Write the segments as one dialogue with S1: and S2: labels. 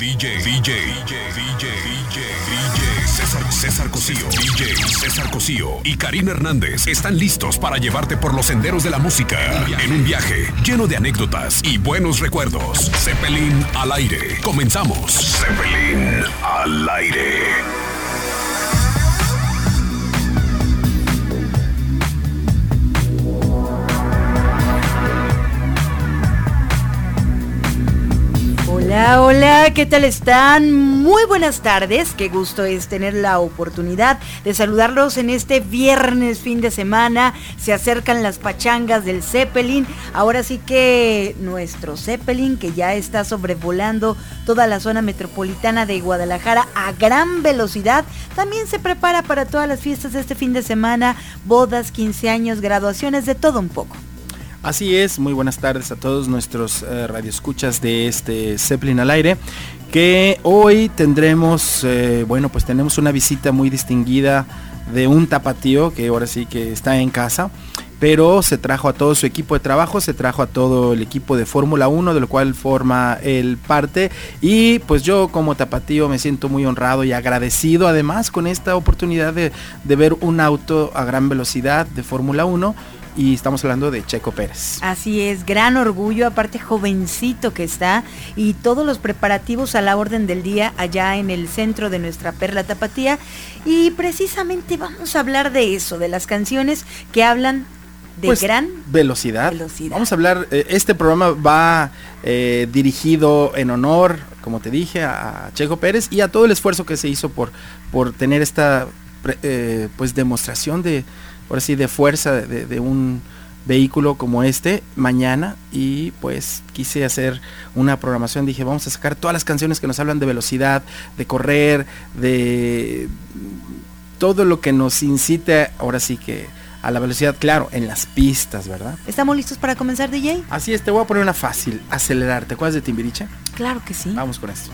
S1: DJ, DJ, DJ, DJ, DJ, César, César Cosío, DJ César Cosío y Karina Hernández están listos para llevarte por los senderos de la música en un viaje lleno de anécdotas y buenos recuerdos. Zeppelin al aire. Comenzamos. Zeppelin al aire.
S2: Hola, hola, ¿qué tal están? Muy buenas tardes, qué gusto es tener la oportunidad de saludarlos en este viernes fin de semana. Se acercan las pachangas del Zeppelin. Ahora sí que nuestro Zeppelin, que ya está sobrevolando toda la zona metropolitana de Guadalajara a gran velocidad, también se prepara para todas las fiestas de este fin de semana, bodas, 15 años, graduaciones, de todo un poco.
S3: Así es, muy buenas tardes a todos nuestros eh, radioescuchas de este Zeppelin al aire, que hoy tendremos, eh, bueno, pues tenemos una visita muy distinguida de un tapatío que ahora sí que está en casa, pero se trajo a todo su equipo de trabajo, se trajo a todo el equipo de Fórmula 1, de lo cual forma el parte, y pues yo como tapatío me siento muy honrado y agradecido además con esta oportunidad de, de ver un auto a gran velocidad de Fórmula 1 y estamos hablando de Checo Pérez.
S2: Así es, gran orgullo, aparte jovencito que está y todos los preparativos a la orden del día allá en el centro de nuestra perla tapatía y precisamente vamos a hablar de eso, de las canciones que hablan de
S3: pues,
S2: gran
S3: velocidad. Vamos a hablar, eh, este programa va eh, dirigido en honor, como te dije, a Checo Pérez y a todo el esfuerzo que se hizo por, por tener esta eh, pues demostración de, ahora sí, de fuerza de, un vehículo como este mañana y pues quise hacer una programación, dije vamos a sacar todas las canciones que nos hablan de velocidad, de correr, de todo lo que nos incite ahora sí que a la velocidad, claro, en las pistas, ¿verdad?
S2: ¿Estamos listos para comenzar, DJ?
S3: Así es, te voy a poner una fácil, acelerar, ¿te acuerdas de Timbiriche?
S2: Claro que sí.
S3: Vamos con esto.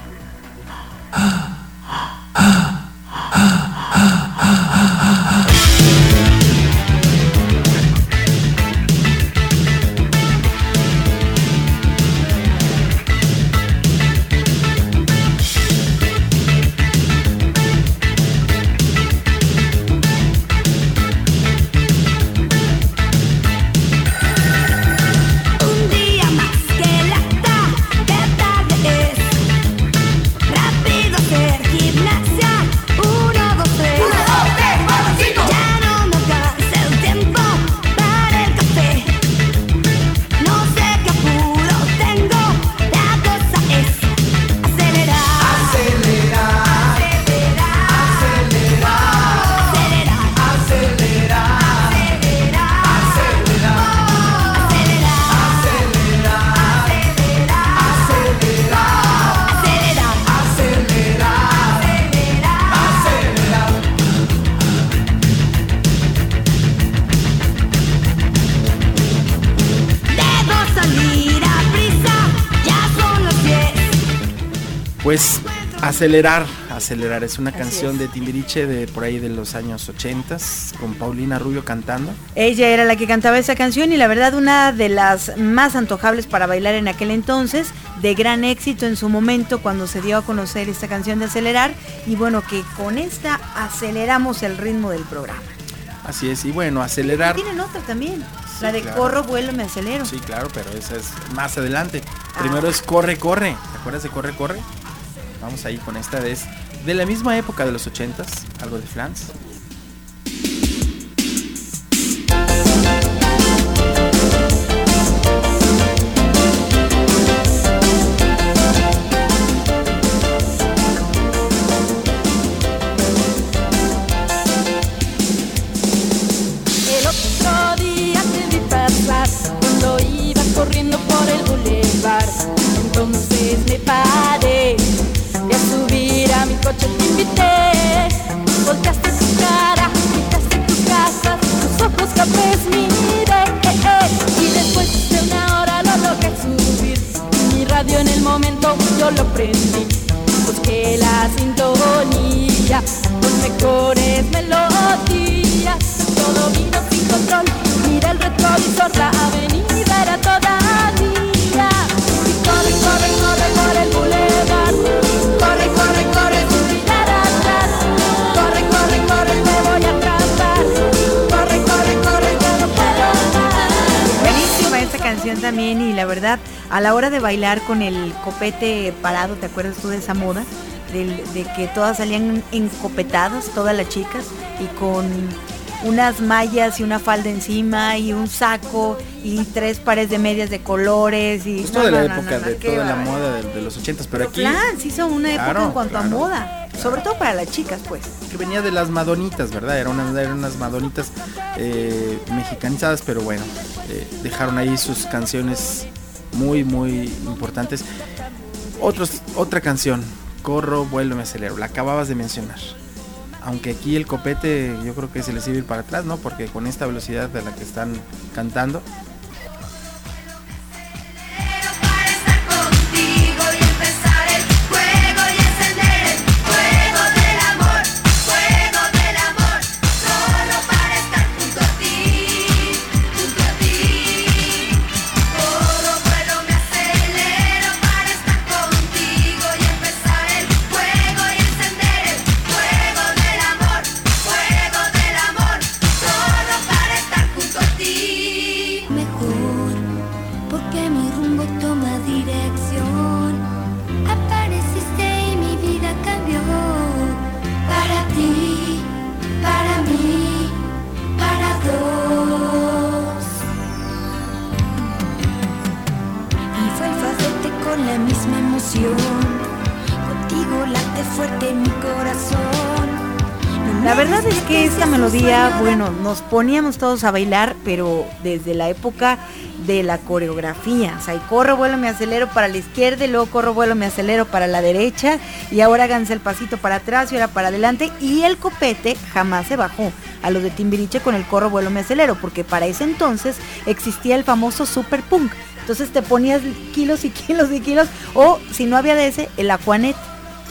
S3: Acelerar, acelerar. Es una canción de Timbiriche de por ahí de los años 80 con Paulina Rubio cantando.
S2: Ella era la que cantaba esa canción y la verdad una de las más antojables para bailar en aquel entonces, de gran éxito en su momento cuando se dio a conocer esta canción de acelerar y bueno que con esta aceleramos el ritmo del programa.
S3: Así es, y bueno, acelerar.
S2: Tienen otra también. la de corro, vuelo, me acelero.
S3: Sí, claro, pero esa es más adelante. Primero ah. es corre, corre. ¿Te acuerdas de corre, corre? Vamos ahí con esta vez de la misma época de los 80s, algo de Flans.
S2: A la hora de bailar con el copete parado, ¿te acuerdas tú de esa moda? De que todas salían encopetadas, todas las chicas, y con unas mallas y una falda encima y un saco y tres pares de medias de colores y
S3: Justo
S2: no,
S3: de la
S2: no,
S3: época de toda la moda de, de los ochentas, pero aquí
S2: Flans hizo una época
S3: Claro,
S2: en cuanto
S3: claro,
S2: a moda, sobre todo para las chicas, pues.
S3: que venía de las madonitas, ¿verdad? Eran unas, eran unas madonitas eh, mexicanizadas, pero bueno, eh, dejaron ahí sus canciones muy, muy importantes. Otros, otra canción, Corro, vuelo, me acelero, la acababas de mencionar. Aunque aquí el copete yo creo que se le sirve ir para atrás, ¿no? Porque con esta velocidad de la que están cantando,
S4: con la misma emoción. Contigo late fuerte mi corazón. No
S2: La verdad es que esta melodía, bueno, nos poníamos todos a bailar, pero desde la época de la coreografía. O sea, y corro, vuelo, me acelero para la izquierda, y luego corro, vuelo, me acelero para la derecha, y ahora háganse el pasito para atrás y ahora para adelante. Y el copete jamás se bajó a los de Timbiriche con el corro, vuelo, me acelero, porque para ese entonces existía el famoso super punk. Entonces te ponías kilos y kilos y kilos, o si no había de ese, el Aquanet.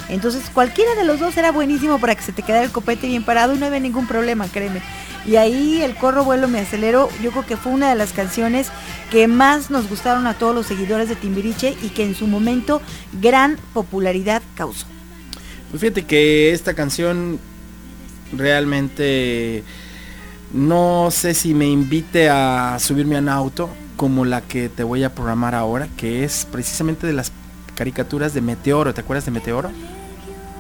S2: Entonces cualquiera de los dos era buenísimo para que se te quedara el copete bien parado y no había ningún problema, créeme. Y ahí el corro vuelo me acelero, yo creo que fue una de las canciones que más nos gustaron a todos los seguidores de Timbiriche y que en su momento gran popularidad causó.
S3: Pues fíjate que esta canción realmente no sé si me invite a subirme a un auto como la que te voy a programar ahora, que es precisamente de las caricaturas de Meteoro. ¿Te acuerdas de Meteoro?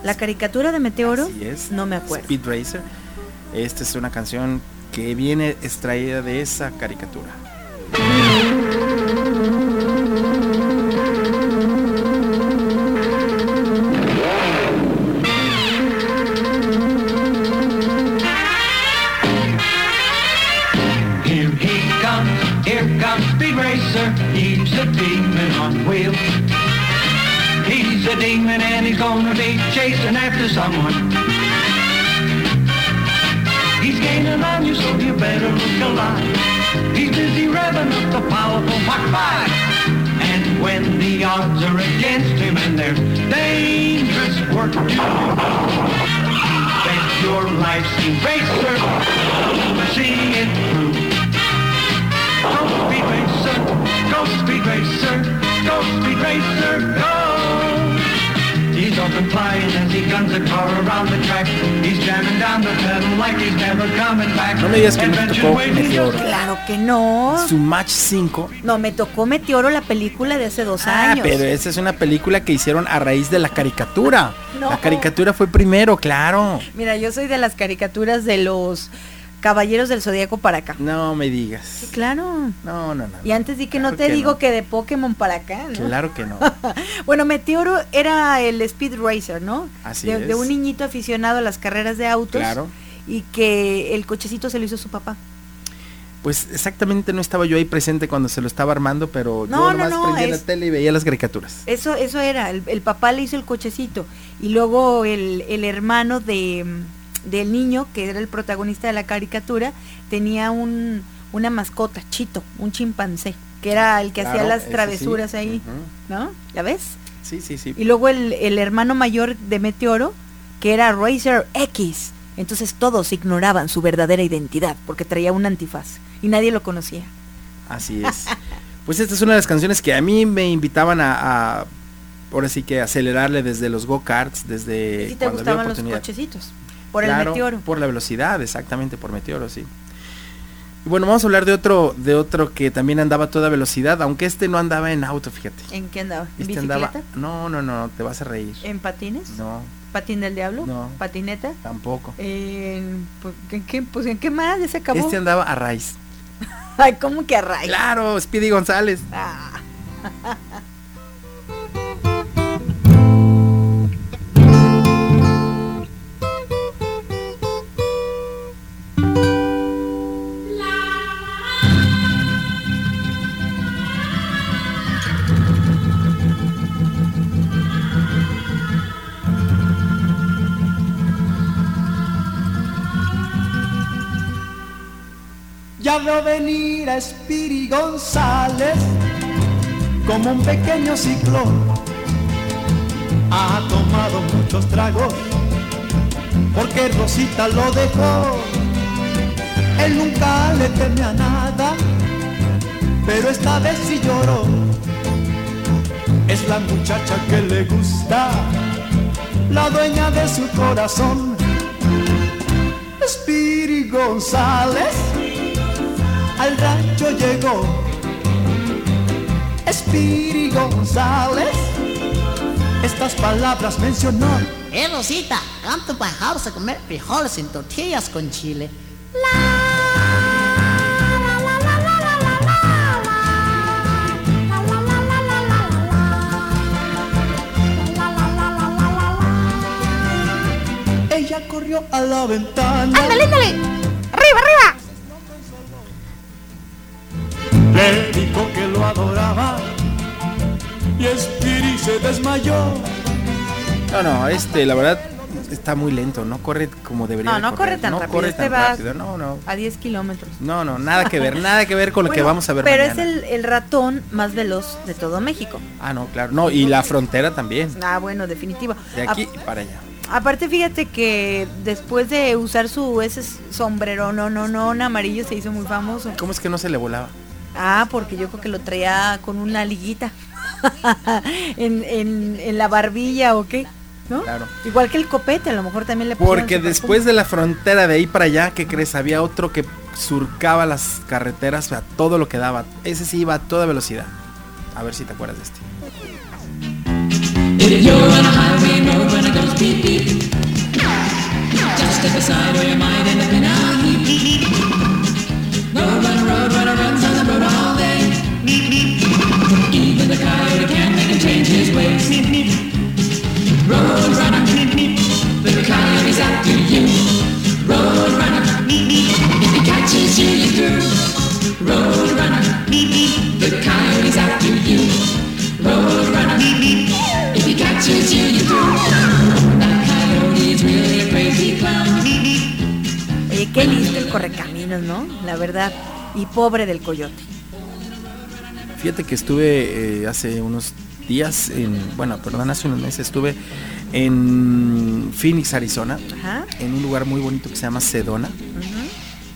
S2: La caricatura de Meteoro,
S3: Así es.
S2: no me acuerdo.
S3: Speed Racer. Esta es una canción que viene extraída de esa caricatura.
S5: Demon and he's gonna be chasing after someone. He's gaining on you, so you better look alive. He's busy revving up the powerful Mach 5. And when the odds are against him and there's dangerous work to do, bet your life's eraser. See it through. Go speed racer, go speed racer, go speed racer, go. He's up and flying as he guns a car around the track. He's jamming down the pedal like he's never coming back.
S3: No me digas que no te tocó Meteoro.
S2: Claro que no.
S3: Su Match 5.
S2: No, me tocó Meteoro la película de hace dos
S3: Ah,
S2: años.
S3: pero esa es una película que hicieron a raíz de la caricatura.
S2: No.
S3: La caricatura fue primero, claro.
S2: Mira, yo soy de las caricaturas de los Caballeros del Zodíaco para acá.
S3: No me digas.
S2: Claro.
S3: No, no, no.
S2: Y antes di que no te
S3: que
S2: digo
S3: no.
S2: que de Pokémon para acá, ¿no?
S3: Claro que no.
S2: Bueno, Meteoro era el Speed Racer, ¿no?
S3: Así
S2: de,
S3: es.
S2: de un niñito aficionado a las carreras de autos.
S3: Claro.
S2: Y que el cochecito se lo hizo su papá.
S3: Pues exactamente no estaba yo ahí presente cuando se lo estaba armando, pero
S2: No,
S3: yo
S2: no,
S3: nomás
S2: no,
S3: prendía la tele y veía las caricaturas.
S2: Eso, eso era, el, el papá le hizo el cochecito. Y luego el, el hermano de, del niño, que era el protagonista de la caricatura, tenía un, una mascota, Chito, un chimpancé, que era el que hacía las
S3: sí.
S2: travesuras ahí. ¿no? ¿Ya ves?
S3: Sí, sí, sí.
S2: Y luego el, el hermano mayor de Meteoro, que era Racer X. Entonces todos ignoraban su verdadera identidad porque traía un antifaz y nadie lo conocía.
S3: Así es. Pues esta es una de las canciones que a mí me invitaban a, a ahora sí que acelerarle desde los go-karts, desde
S2: ¿Y si te
S3: cuando había
S2: los cochecitos? Por el Meteoro.
S3: Por la velocidad, exactamente, por Meteoro, sí. Y bueno, vamos a hablar de otro, de otro que también andaba a toda velocidad, aunque este no andaba en auto, fíjate.
S2: ¿En qué andaba? ¿En
S3: Este
S2: bicicleta?
S3: andaba. No, no, no, te vas a reír.
S2: ¿En patines?
S3: No,
S2: ¿Patín del diablo?
S3: No.
S2: ¿Patineta?
S3: tampoco.
S2: En, pues, ¿en qué, pues, ¿en qué más? ¿Ya se acabó?
S3: Este andaba a raíz.
S2: Ay, ¿cómo que a raíz?
S3: Claro, Speedy González.
S2: Ah.
S6: Veo venir a González como un pequeño ciclón. Ha tomado muchos tragos porque Rosita lo dejó. Él nunca le teme a nada, pero esta vez sí lloró. Es la muchacha que le gusta, la dueña de su corazón. Spiri González al rancho llegó. Spiri González, estas palabras mencionó.
S7: Eh, Rosita, ¿cuánto bajamos a comer frijoles en tortillas con chile?
S6: Ella corrió a la ventana.
S2: ¡Ándale, ándale!
S6: Le dijo que lo adoraba. Y Spiri se desmayó.
S3: No, no, este, la verdad, está muy lento, no corre como debería.
S2: No, no corre tan
S3: no
S2: rápido.
S3: corre
S2: este
S3: tan
S2: va
S3: rápido, no, no.
S2: a 10 kilómetros.
S3: No, no, nada que ver, nada que ver con lo que vamos a ver
S2: Pero
S3: mañana.
S2: es el, el ratón más veloz de todo México.
S3: Ah, no, claro. No, y la frontera también.
S2: Ah, bueno, definitivo.
S3: De
S2: A-
S3: aquí para allá.
S2: aparte, fíjate que después de usar su ese sombrero no, no, no, en amarillo se hizo muy famoso.
S3: ¿Cómo es que no se le volaba?
S2: Ah, porque yo creo que lo traía con una liguita. en, en, en la barbilla o qué, ¿no?
S3: Claro.
S2: Igual que el copete, a lo mejor también le
S3: Porque después de la frontera de ahí para allá, ¿qué crees? Había otro que surcaba las carreteras a todo lo que daba. Ese sí iba a toda velocidad. A ver si te acuerdas de este.
S8: Even the coyote can't make him change his ways. Road runner, the coyote's after you. Road runner, if he catches you, you're through. Road runner, the coyote's after you. Road runner, if he catches you, you're through. That coyote's really crazy clown.
S2: Qué lindo el correcaminos, ¿no? La verdad. Y pobre del coyote.
S3: Fíjate que estuve eh, hace unos días, en, bueno, perdón, hace unos meses estuve en Phoenix, Arizona,
S2: Ajá.
S3: en un lugar muy bonito que se llama Sedona.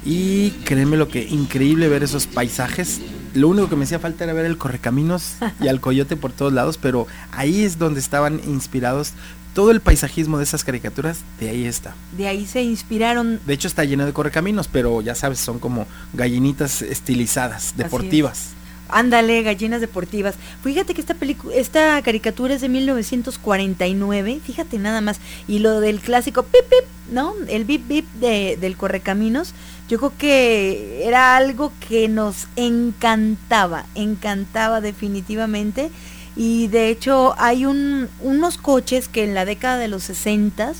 S3: Y créeme lo que increíble ver esos paisajes. Lo único que me hacía falta era ver el correcaminos y al coyote por todos lados, pero ahí es donde estaban inspirados todo el paisajismo de esas caricaturas, de ahí está.
S2: De ahí se inspiraron.
S3: De hecho está lleno de correcaminos, pero ya sabes, son como gallinitas estilizadas, deportivas.
S2: Ándale, gallinas deportivas. Fíjate que esta película, esta caricatura es de 1949, fíjate nada más. Y lo del clásico pip pip, ¿no? El bip bip de, del correcaminos, yo creo que era algo que nos encantaba, encantaba definitivamente. Y de hecho hay un, unos coches que en la década de los 60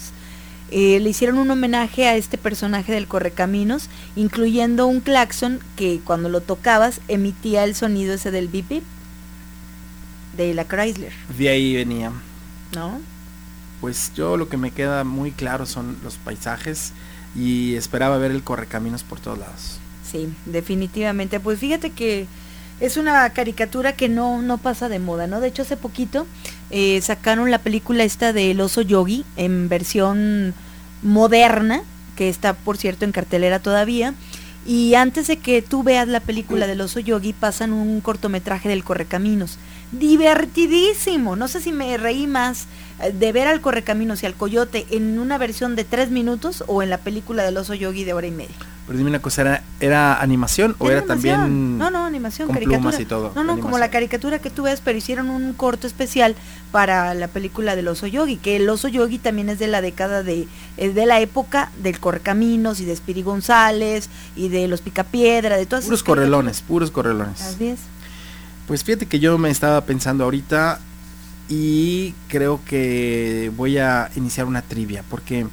S2: eh, le hicieron un homenaje a este personaje del Correcaminos, incluyendo un claxon que cuando lo tocabas emitía el sonido ese del bip bip de la Chrysler,
S3: De ahí venía.
S2: ¿no?
S3: Pues yo lo que me queda muy claro son los paisajes y esperaba ver el correcaminos por todos lados.
S2: Sí, definitivamente. Pues fíjate que es una caricatura que no, no pasa de moda, ¿no? De hecho, hace poquito eh, sacaron la película esta de El oso yogi en versión moderna, que está, por cierto, en cartelera todavía. Y antes de que tú veas la película del oso yogi, pasan un cortometraje del Correcaminos. Divertidísimo. No sé si me reí más eh, de ver al Correcaminos y al Coyote en una versión de tres minutos o en la película del oso yogi de hora y media.
S3: Pero dime una cosa, ¿era, era animación o era,
S2: animación.
S3: también
S2: No, no, animación,
S3: con
S2: caricatura.
S3: plumas y todo?
S2: No, no, como la caricatura que tú ves, pero hicieron un corto especial para la película del oso yogi, que el oso yogi también es de la década de, es de la época del Correcaminos y de Spiri González y de los Picapiedra, de todas
S3: Puros
S2: esas
S3: correlones, puros correlones.
S2: Así es.
S3: Pues fíjate que yo me estaba pensando ahorita y creo que voy a iniciar una trivia, porque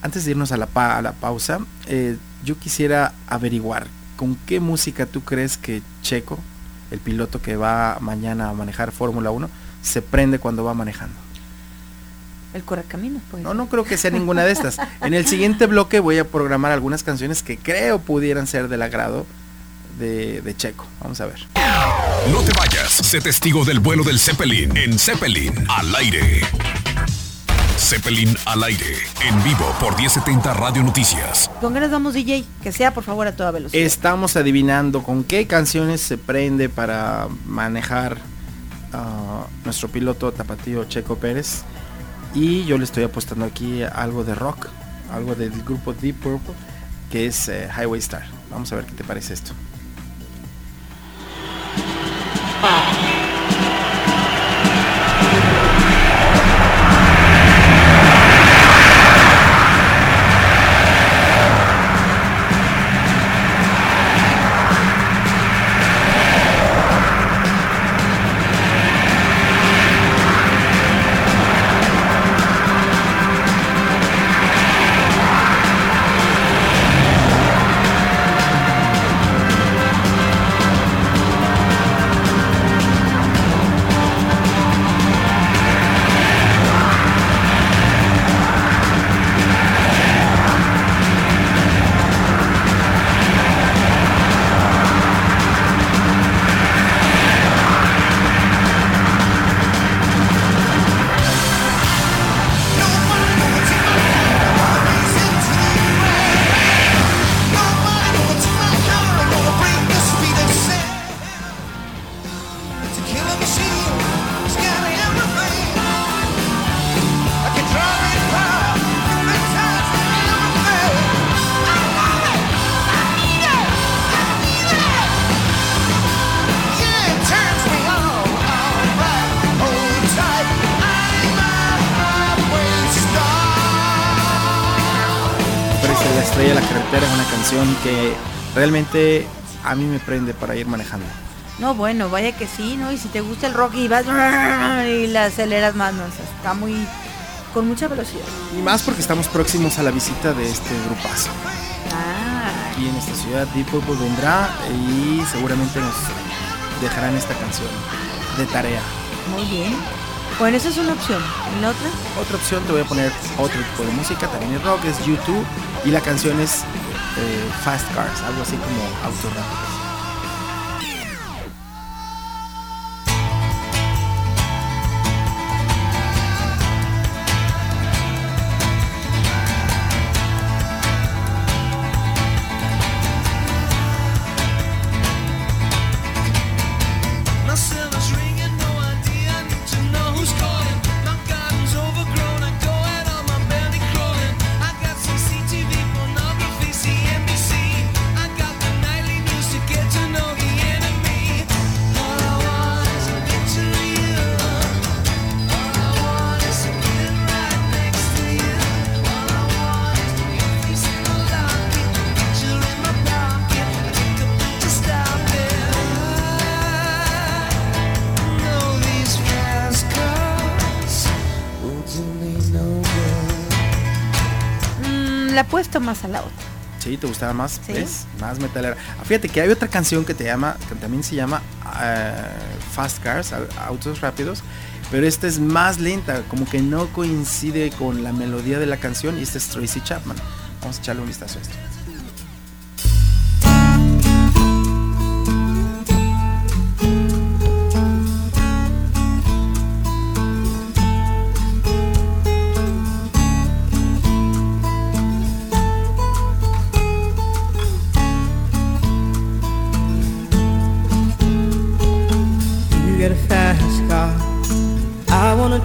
S3: antes de irnos a la, pa- a la pausa, eh, yo quisiera averiguar con qué música tú crees que Checo, el piloto que va mañana a manejar Fórmula 1, se prende cuando va manejando.
S2: El Correcaminos, pues.
S3: No, no creo que sea ninguna de estas. En el siguiente bloque voy a programar algunas canciones que creo pudieran ser del agrado de, de Checo. Vamos a ver.
S1: No te vayas, sé testigo del vuelo del Zeppelin en Zeppelin al aire. Zeppelin al aire, en vivo por 1070 Radio Noticias.
S2: ¿Con qué nos damos DJ? Que sea, por favor, a toda velocidad.
S3: Estamos adivinando con qué canciones se prende para manejar ah, nuestro piloto tapatío Checo Pérez. Y yo le estoy apostando aquí algo de rock, algo del grupo Deep Purple, que es eh, Highway Star. Vamos a ver qué te parece esto. Parece es una canción que realmente a mí me prende para ir manejando.
S2: No, bueno, vaya que sí, ¿no? Y si te gusta el rock y vas y la aceleras más, no, o sea, está muy con mucha velocidad.
S3: Y más porque estamos próximos a la visita de este grupazo.
S2: Ah,
S3: Aquí en esta ciudad Deep Purple vendrá y seguramente nos dejarán esta canción de tarea.
S2: muy bien. Bueno, esa es una opción. ¿Y la otra?
S3: Otra opción te voy a poner otro tipo de música, también es rock, es YouTube y la canción es eh, Fast Cars, algo así como autos rápidos.
S2: Más a la otra.
S3: Sí, ¿te gustaba más?
S2: Sí.
S3: ¿Ves? Más metalera. Ah, Fíjate que hay otra canción que te llama, que también se llama eh, Fast Cars, au- autos rápidos, pero esta es más lenta, como que no coincide con la melodía de la canción y esta es Tracy Chapman. Vamos a echarle un vistazo a esto.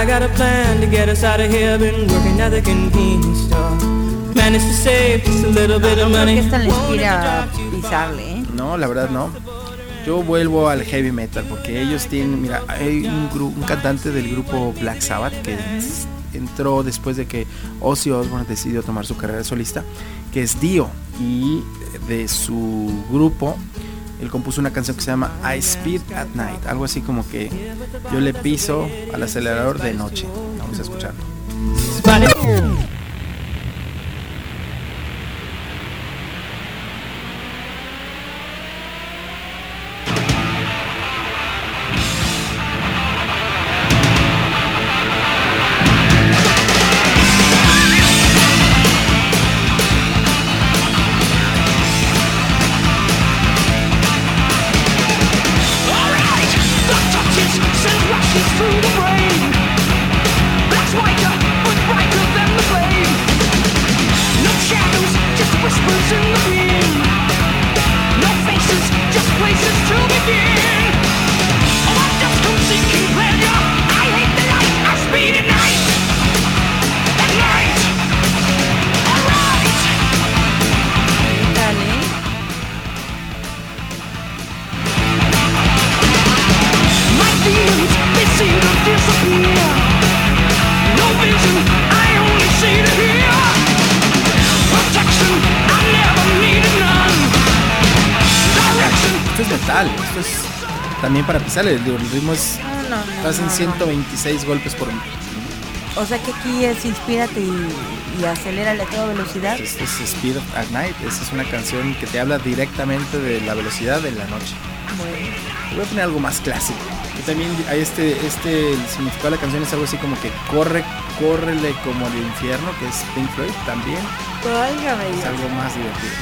S9: I got a plan to get us out of here. Been working at the convenience store. Managed to save just a little bit of
S2: No creo
S9: money.
S2: que esta le
S9: Won't
S2: inspira
S9: let
S2: a
S9: you drive too
S2: pisarle, ¿eh?
S3: No, la verdad no. Yo vuelvo al heavy metal porque ellos tienen, mira, hay un, gru- un cantante del grupo Black Sabbath que entró después de que Ozzy Osbourne decidió tomar su carrera solista, que es Dio y de su grupo él compuso una canción que se llama I Speed at Night, algo así como que yo le piso al acelerador de noche. Vamos a escucharlo.
S10: Alright,
S3: también para pisar, el, el ritmo es
S2: No, no, no,
S3: hacen
S2: no, no.
S3: 126 golpes por
S2: O sea que aquí es inspírate y, y acelérale a toda velocidad.
S3: Este es Speed at Night, esta es una canción que te habla directamente de la velocidad de la noche.
S2: Bueno,
S3: Voy a poner algo más clásico. Y también hay este, este, el significado de la canción es algo así como que corre, córrele como el infierno, que es Pink Floyd también.
S2: válgame
S3: Es
S2: Dios.
S3: algo más divertido.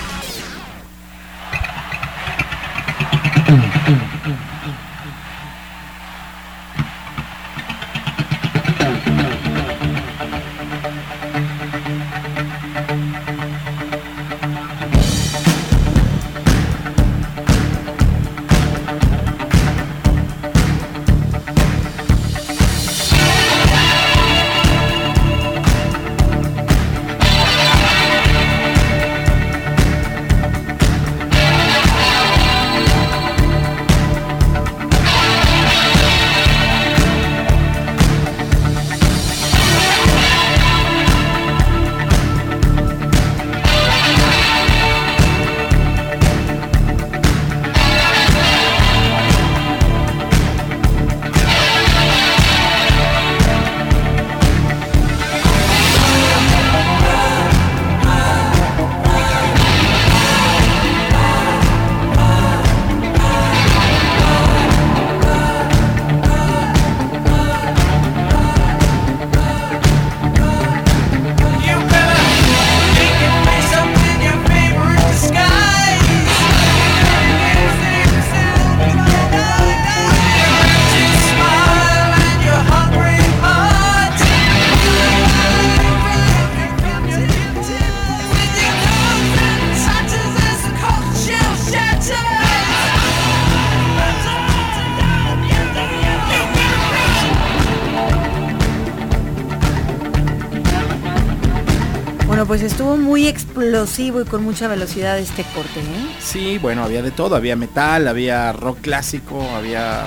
S2: Bueno, pues estuvo muy explosivo y con mucha velocidad este corte, ¿eh?
S3: Sí, bueno, había de todo, había metal, había rock clásico, había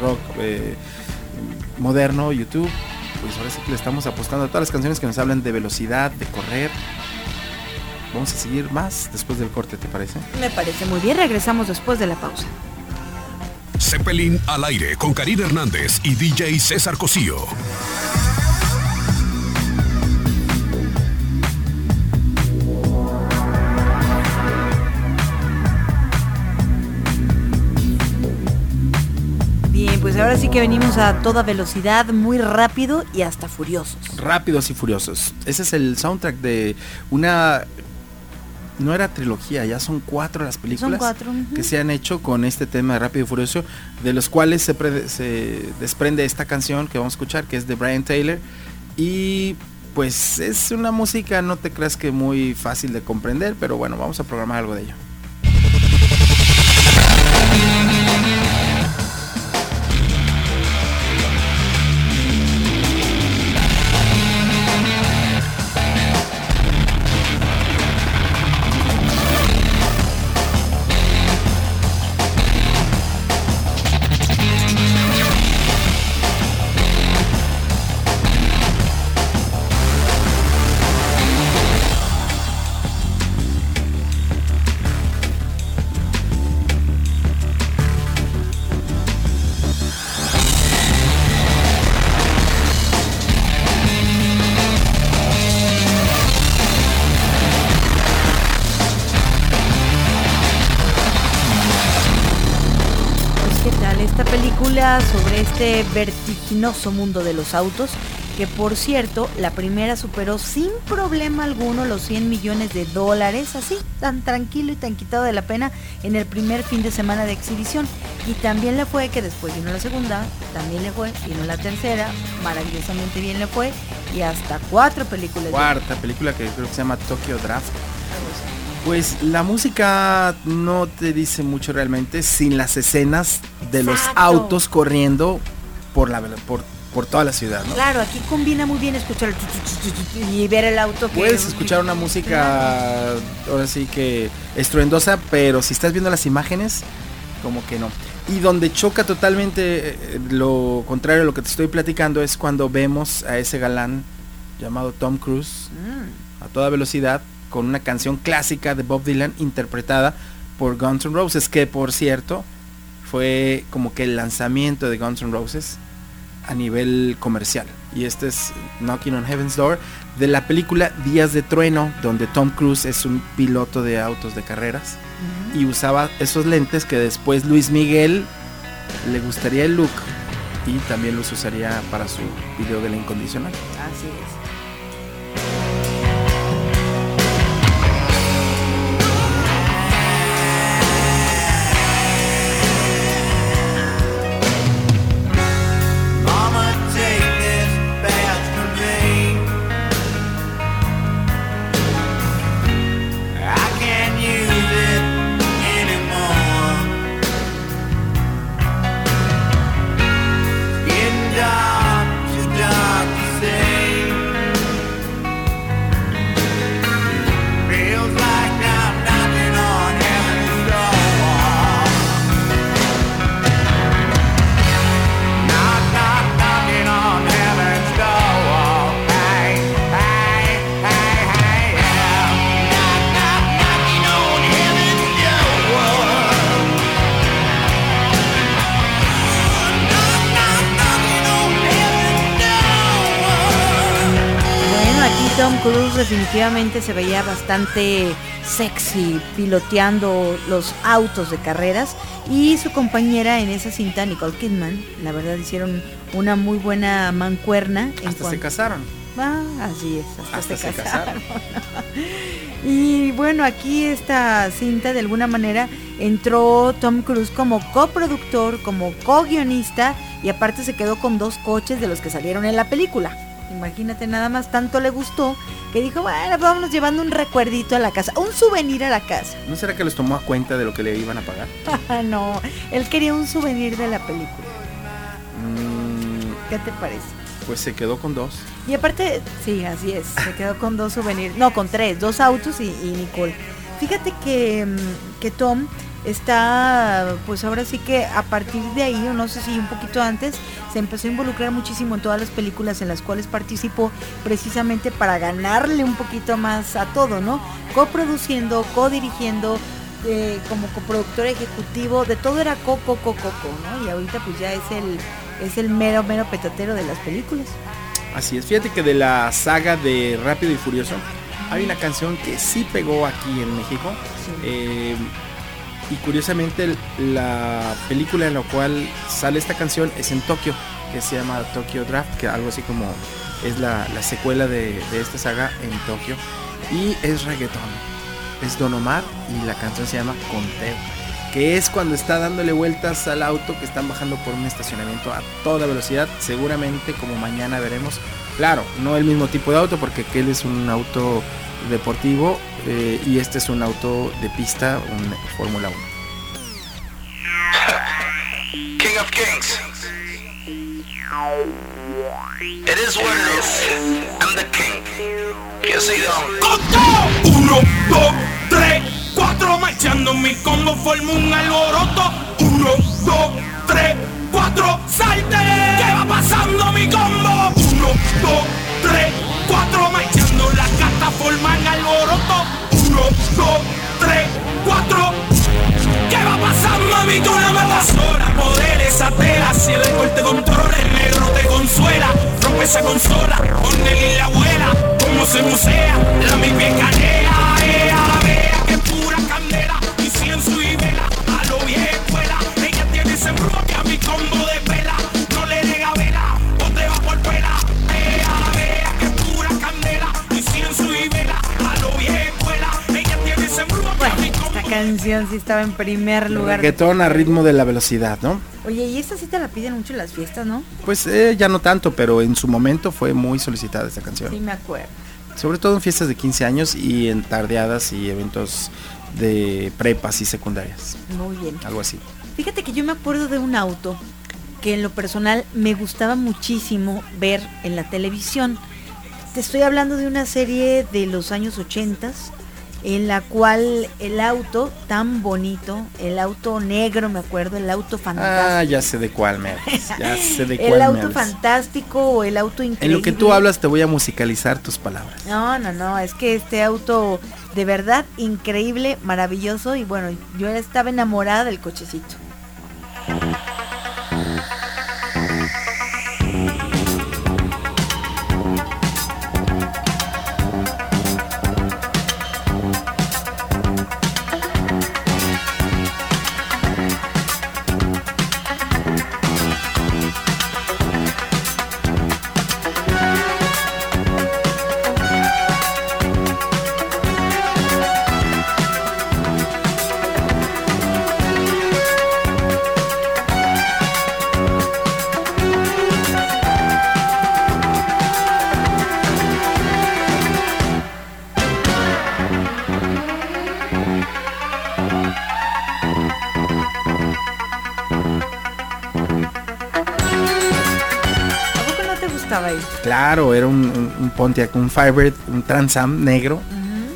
S3: rock eh, moderno, YouTube. Pues ahora sí que le estamos apostando a todas las canciones que nos hablan de velocidad, de correr. Vamos a seguir más después del corte, ¿te parece?
S2: Me parece muy bien. Regresamos después de la pausa.
S1: Zeppelin al aire con Karina Hernández y DJ César Cosío.
S2: Pues ahora sí que venimos a toda velocidad, muy rápido y hasta furiosos.
S3: Rápidos y Furiosos. Ese es el soundtrack de una no era trilogía, ya son cuatro las películas
S2: cuatro,
S3: que se han hecho con este tema de Rápido y Furioso, de los cuales se, pre- se desprende esta canción que vamos a escuchar, que es de Brian Taylor. Y pues es una música, no te creas que muy fácil de comprender, pero bueno, vamos a programar algo de ello.
S2: Este vertiginoso mundo de los autos? Que por cierto, la primera superó sin problema alguno los 100 millones de dólares, así, tan tranquilo y tan quitado de la pena en el primer fin de semana de exhibición. Y también le fue que después vino la segunda, también le fue, vino la tercera, maravillosamente bien le fue, y hasta cuatro películas.
S3: Cuarta película que creo que se llama Tokyo Draft. Pues la música no te dice mucho realmente sin las escenas de los autos corriendo por la por, por toda la ciudad, ¿no?
S2: Claro, aquí combina muy bien escuchar y ver el auto que...
S3: Puedes escuchar una música ahora sí que estruendosa, pero si estás viendo las imágenes, como que no. Y donde choca totalmente eh, lo contrario a lo que te estoy platicando es cuando vemos a ese galán llamado Tom Cruise
S2: Mm.
S3: a toda velocidad con una canción clásica de Bob Dylan interpretada por Guns N' Roses, que por cierto fue como que el lanzamiento de Guns N' Roses a nivel comercial. Y este es Knocking on Heaven's Door de la película Días de Trueno, donde Tom Cruise es un piloto de autos de carreras y usaba esos lentes que después Luis Miguel le gustaría el look y también los usaría para su video de la incondicional.
S2: Así es. Definitivamente se veía bastante sexy piloteando los autos de carreras y su compañera en esa cinta, Nicole Kidman, la verdad hicieron una muy buena mancuerna. en
S3: Hasta se casaron.
S2: Ah, así es, hasta,
S3: Hasta
S2: se,
S3: se
S2: casaron. y bueno, aquí esta cinta de alguna manera entró Tom Cruise como coproductor, como co-guionista y aparte se quedó con dos coches de los que salieron en la película. Imagínate nada más, tanto le gustó que dijo, bueno, vámonos llevando un recuerdito a la casa, un souvenir a la casa.
S3: ¿No será que les tomó a cuenta de lo que le iban a pagar?
S2: no, él quería un souvenir de la película.
S3: Mm,
S2: ¿Qué te parece?
S3: pues se quedó con dos.
S2: Y aparte, sí, así es, se quedó con dos souvenirs, no, con tres, dos autos y, y Nicole. Fíjate que, mm, que Tom está, pues ahora sí que a partir de ahí, o no sé si un poquito antes, se empezó a involucrar muchísimo en todas las películas en las cuales participó, precisamente para ganarle un poquito más a todo, ¿no? Coproduciendo, codirigiendo, eh, como coproductor ejecutivo, de todo era coco, coco, coco, ¿no? Y ahorita pues ya es el, es el mero, mero petatero de las películas.
S3: Así es, fíjate que de la saga de Rápido y Furioso hay una canción que sí pegó aquí en México. eh, y curiosamente la película en la cual sale esta canción es en Tokio, que se llama Tokyo Draft, que algo así como es la, la secuela de, de esta saga en Tokio. Y es reggaetón. es Don Omar y la canción se llama Conteo. Que es cuando está dándole vueltas al auto que están bajando por un estacionamiento a toda velocidad. Seguramente como mañana veremos. Claro, no el mismo tipo de auto porque aquel es un auto deportivo eh, y este es un auto de pista, un Fórmula 1.
S11: King of Kings. It is what it is. I'm the king. Que sí, don.
S10: Uno, dos, tres, cuatro, marchando mi combo forma un alboroto. Uno, dos, tres, cuatro, salte. ¿Qué va pasando mi combo? Uno, dos, tres, cuatro, marchando las cartas forman alboroto. Uno, dos, tres, cuatro. ¿Qué va pasando mi tú no me das hora? Poder esa tela, si el alcohol controla, el negro te consuela. Rompe esa consola, con él y la abuela, como se musea, la mi pie
S2: canción sí estaba en primer lugar.
S3: Reggaetón a ritmo de la velocidad, ¿no?
S2: Oye, y esta sí te la piden mucho en las fiestas, ¿no?
S3: Pues eh, ya no tanto, pero en su momento fue muy solicitada esta canción.
S2: Sí, me acuerdo.
S3: Sobre todo en fiestas de 15 años y en tardeadas y eventos de prepas y secundarias.
S2: Muy bien.
S3: Algo así.
S2: Fíjate que yo me acuerdo de un auto que en lo personal me gustaba muchísimo ver en la televisión. Te estoy hablando de una serie de los años 80 en la cual el auto tan bonito, el auto negro, me acuerdo, el auto fantástico.
S3: Ah, ya sé de cuál me hablas. Ya sé de cuál
S2: el auto fantástico o el auto increíble.
S3: En lo que tú hablas te voy a musicalizar tus palabras.
S2: No, no, no, es que este auto de verdad increíble, maravilloso y bueno, yo estaba enamorada del cochecito.
S3: Claro, era un, un- un Pontiac, un Firebird, un Transam negro,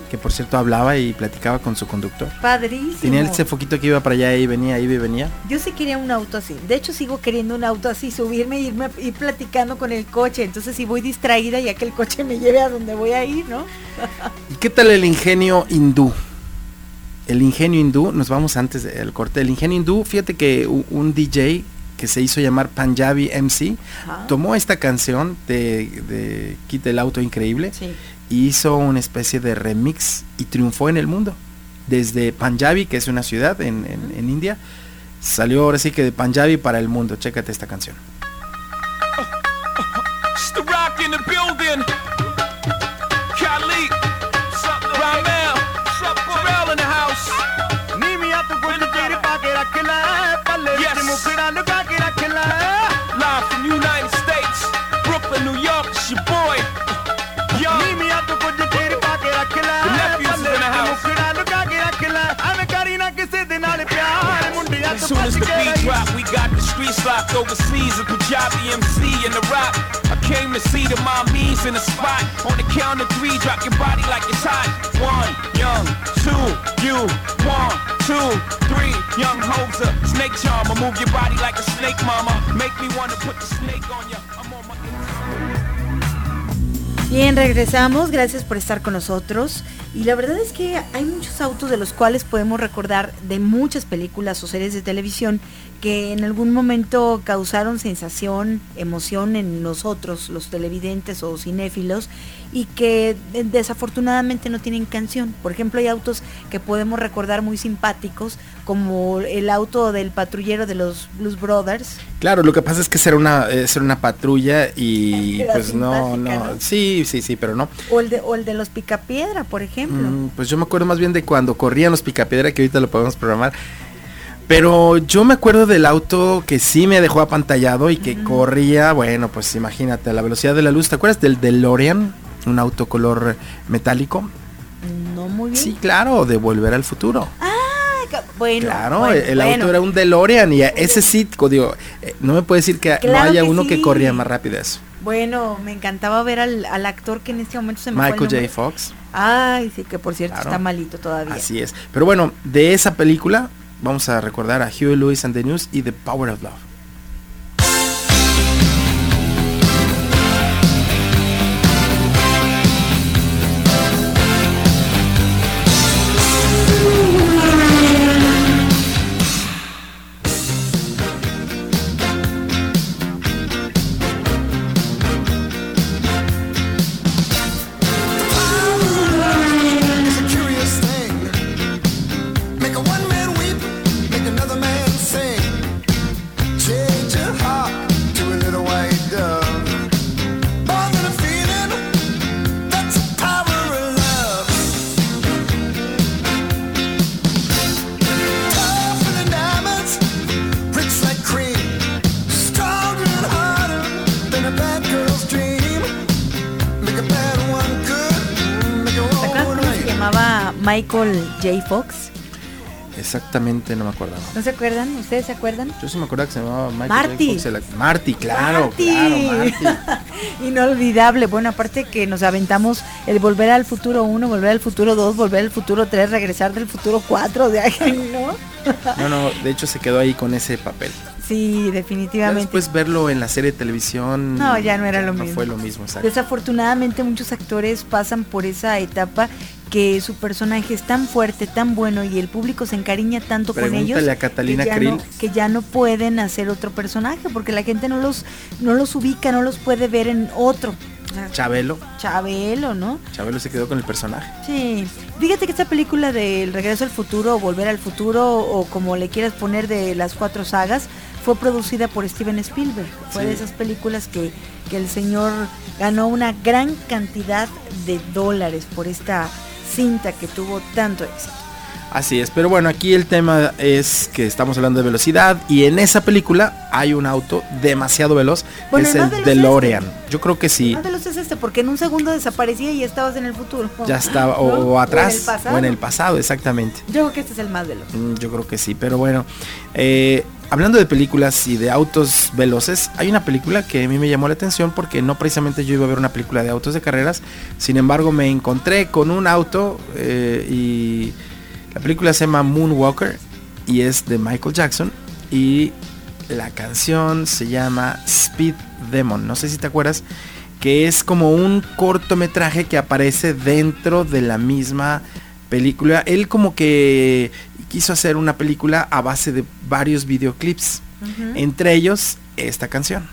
S3: que por cierto hablaba y platicaba con su conductor.
S2: Padrísimo.
S3: Tenía ese foquito que iba para allá y venía, iba y venía.
S2: Yo sí quería un auto así. De hecho, sigo queriendo un auto así, subirme y irme ir platicando con el coche. Entonces, si voy distraída, ya que el coche me lleve a donde voy a ir, ¿no?
S3: ¿Y qué tal el ingenio hindú? El ingenio hindú, nos vamos antes del corte. El ingenio hindú, fíjate que un DJ que se hizo llamar Punjabi MC
S2: Ajá.
S3: tomó esta canción de, de Quita el auto increíble
S2: Sí.
S3: y hizo una especie de remix y triunfó en el mundo. Desde Punjabi, que es una ciudad en, en- en India, salió ahora sí que de Punjabi para el mundo. Chécate esta canción.
S10: Soon as the beat drop, we got the streets locked overseas. A Punjabi MC in the rock. I came to see the mommies in the spot. On the count of three, drop your body like it's hot. One, young, two, you. One, two, three, young hoser. Snake charmer, move your body like a snake, mama. Make me wanna put the snake on ya.
S2: Bien, regresamos. Gracias por estar con nosotros. Y la verdad es que hay muchos autos de los cuales podemos recordar de muchas películas o series de televisión que en algún momento causaron sensación, emoción en nosotros, los televidentes o cinéfilos, y que eh, desafortunadamente no tienen canción. Por ejemplo, hay autos que podemos recordar muy simpáticos, como el auto del patrullero de los Blues Brothers.
S3: Claro, lo que pasa es que será una, será una patrulla y pues no, no,
S2: ¿no?
S3: sí, sí, sí, pero no.
S2: O el de, o el de los Picapiedra, por ejemplo.
S3: Mm, pues yo me acuerdo más bien de cuando corrían los picapiedra, que ahorita lo podemos programar. Pero yo me acuerdo del auto que sí me dejó apantallado y que corría, bueno, pues imagínate, a la velocidad de la luz. ¿Te acuerdas del DeLorean? Un auto color metálico.
S2: No muy bien.
S3: Sí, claro, de Volver al Futuro.
S2: Ah, bueno.
S3: Claro,
S2: bueno,
S3: el
S2: bueno.
S3: auto era un DeLorean y ese sí, digo, eh, no me puede decir que no haya
S2: que
S3: uno que corría más rápido eso.
S2: Bueno, me encantaba ver al, al actor que en este momento se me fue
S3: Michael J. Fox.
S2: Ay, sí, que por cierto
S3: Claro.
S2: está malito todavía.
S3: Así es. Pero bueno, de esa película vamos a recordar a Huey Lewis and the News y The Power of Love.
S2: Michael J. Fox?
S3: Exactamente, no me acordaba.
S2: ¿No se acuerdan? ¿Ustedes se acuerdan?
S3: Yo sí me acuerdo que se llamaba Michael
S2: Marty.
S3: J. Fox, act- Marty, claro,
S2: Marty.
S3: claro, Marty.
S2: Inolvidable. Bueno, aparte que nos aventamos el volver al futuro 1, volver al futuro 2, volver al futuro 3, regresar del futuro 4, de ahí, ¿no?
S3: No, no, de hecho se quedó ahí con ese papel.
S2: Sí,
S3: Ya
S2: definitivamente.
S3: después verlo en la serie de televisión.
S2: No, ya no era lo
S3: no
S2: mismo.
S3: fue lo mismo, exacto.
S2: Desafortunadamente muchos actores pasan por esa etapa que su personaje es tan fuerte, tan bueno y el público se encariña tanto con ellos
S3: a Catalina
S2: que, ya
S3: Krill.
S2: no, que ya no pueden hacer otro personaje porque la gente no los no los ubica, no los puede ver en otro. O sea,
S3: Chabelo.
S2: Chabelo, ¿no?
S3: Chabelo se quedó con el personaje.
S2: Sí. Fíjate que esta película del Regreso al Futuro o Volver al Futuro o como le quieras poner de las cuatro sagas fue producida por Steven Spielberg. Fue
S3: Sí.
S2: de esas películas que, que el señor ganó una gran cantidad de dólares por esta cinta que tuvo tanto éxito.
S3: Así es, pero bueno, aquí el tema es que estamos hablando de velocidad y en esa película hay un auto demasiado veloz,
S2: Bueno,
S3: es
S2: el
S3: el DeLorean. Yo creo que sí,
S2: Más veloz es este porque en un segundo desaparecía y estabas en el futuro.
S3: ya estaba, o,
S2: ¿No?
S3: o atrás,
S2: en el pasado.
S3: o en el pasado, exactamente.
S2: Yo creo que este es el más veloz.
S3: Mm, Yo creo que sí, pero bueno, eh, hablando de películas y de autos veloces, hay una película que a mí me llamó la atención porque no precisamente yo iba a ver una película de autos de carreras, sin embargo me encontré con un auto eh, y la película se llama Moonwalker y es de Michael Jackson. Y la canción se llama Speed Demon, no sé si te acuerdas, que es como un cortometraje que aparece dentro de la misma película. Él como que quiso hacer una película a base de varios videoclips, entre ellos esta canción.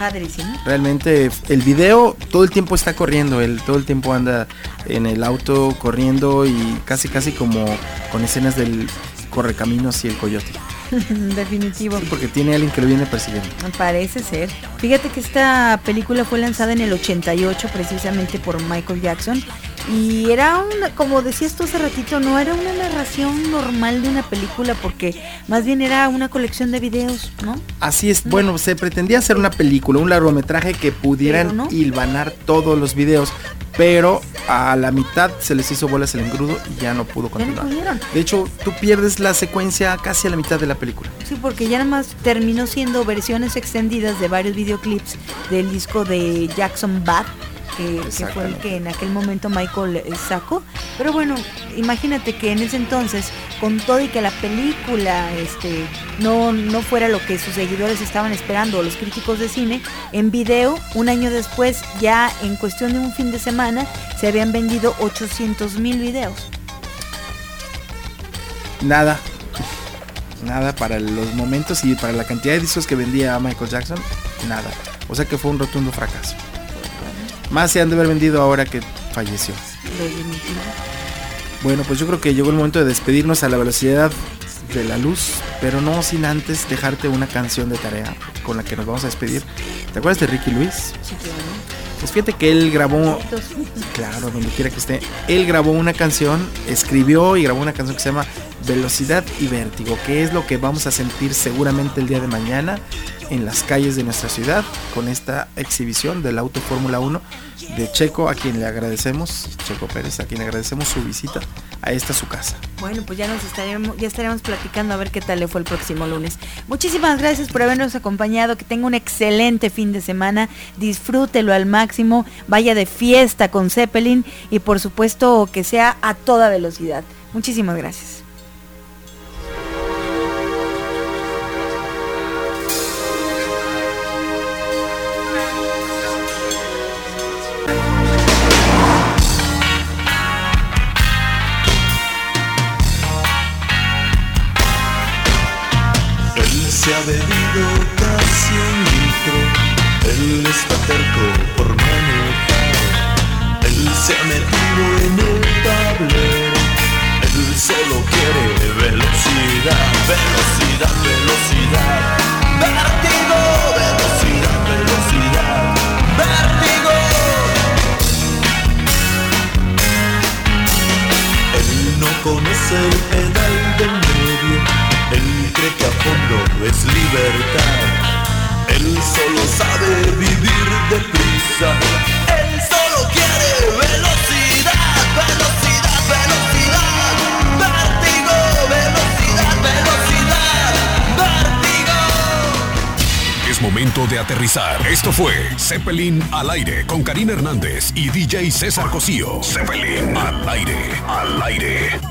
S2: Padrísimo.
S3: Realmente el video todo el tiempo está corriendo, él todo el tiempo anda en el auto corriendo y casi casi como con escenas del correcaminos y el coyote.
S2: Definitivo.
S3: Porque tiene alguien que lo viene persiguiendo.
S2: Parece ser. Fíjate que esta película fue lanzada en el 88 precisamente por Michael Jackson y era una, como decías tú hace ratito, no era una narración normal de una película porque más bien era una colección de videos, ¿no?
S3: Así es, bueno, se pretendía hacer una película, un largometraje que pudieran
S2: no.
S3: hilvanar todos los videos, pero a la mitad se les hizo bolas el engrudo y ya no pudo
S2: no
S3: continuar. De hecho, tú pierdes la secuencia casi a la mitad de la película.
S2: Sí, porque ya nada más terminó siendo versiones extendidas de varios videoclips del disco de Jackson Bad, que, que fue el que en aquel momento Michael eh, sacó. Pero bueno, imagínate que en ese entonces, con todo y que la película este, no, no fuera lo que sus seguidores estaban esperando, o los críticos de cine, en video, un año después, ya en cuestión de un fin de semana, se habían vendido 800 mil videos.
S3: Nada. Nada para los momentos y para la cantidad de discos que vendía Michael Jackson, nada. O sea que fue un rotundo fracaso. Más se han de haber vendido ahora que falleció. Bueno, pues yo creo que llegó el momento de despedirnos a la velocidad de la luz, pero no sin antes dejarte una canción de tarea con la que nos vamos a despedir. ¿Te acuerdas de Ricky Luis? Pues fíjate que él grabó, claro, donde quiera que esté, él grabó una canción, escribió y grabó una canción que se llama Velocidad y Vértigo, que es lo que vamos a sentir seguramente el día de mañana en las calles de nuestra ciudad con esta exhibición del Auto Fórmula 1 de Checo, a quien le agradecemos, Checo Pérez, a quien le agradecemos su visita a esta su casa.
S2: Bueno, pues ya nos estaremos, ya estaremos platicando a ver qué tal le fue el próximo lunes. Muchísimas gracias por habernos acompañado, que tenga un excelente fin de semana, disfrútelo al máximo, vaya de fiesta con Zeppelin y por supuesto que sea a toda velocidad. Muchísimas gracias.
S1: De aterrizar. Esto fue Zeppelin al aire con Karina Hernández y DJ César Cosío. Zeppelin al aire, al aire.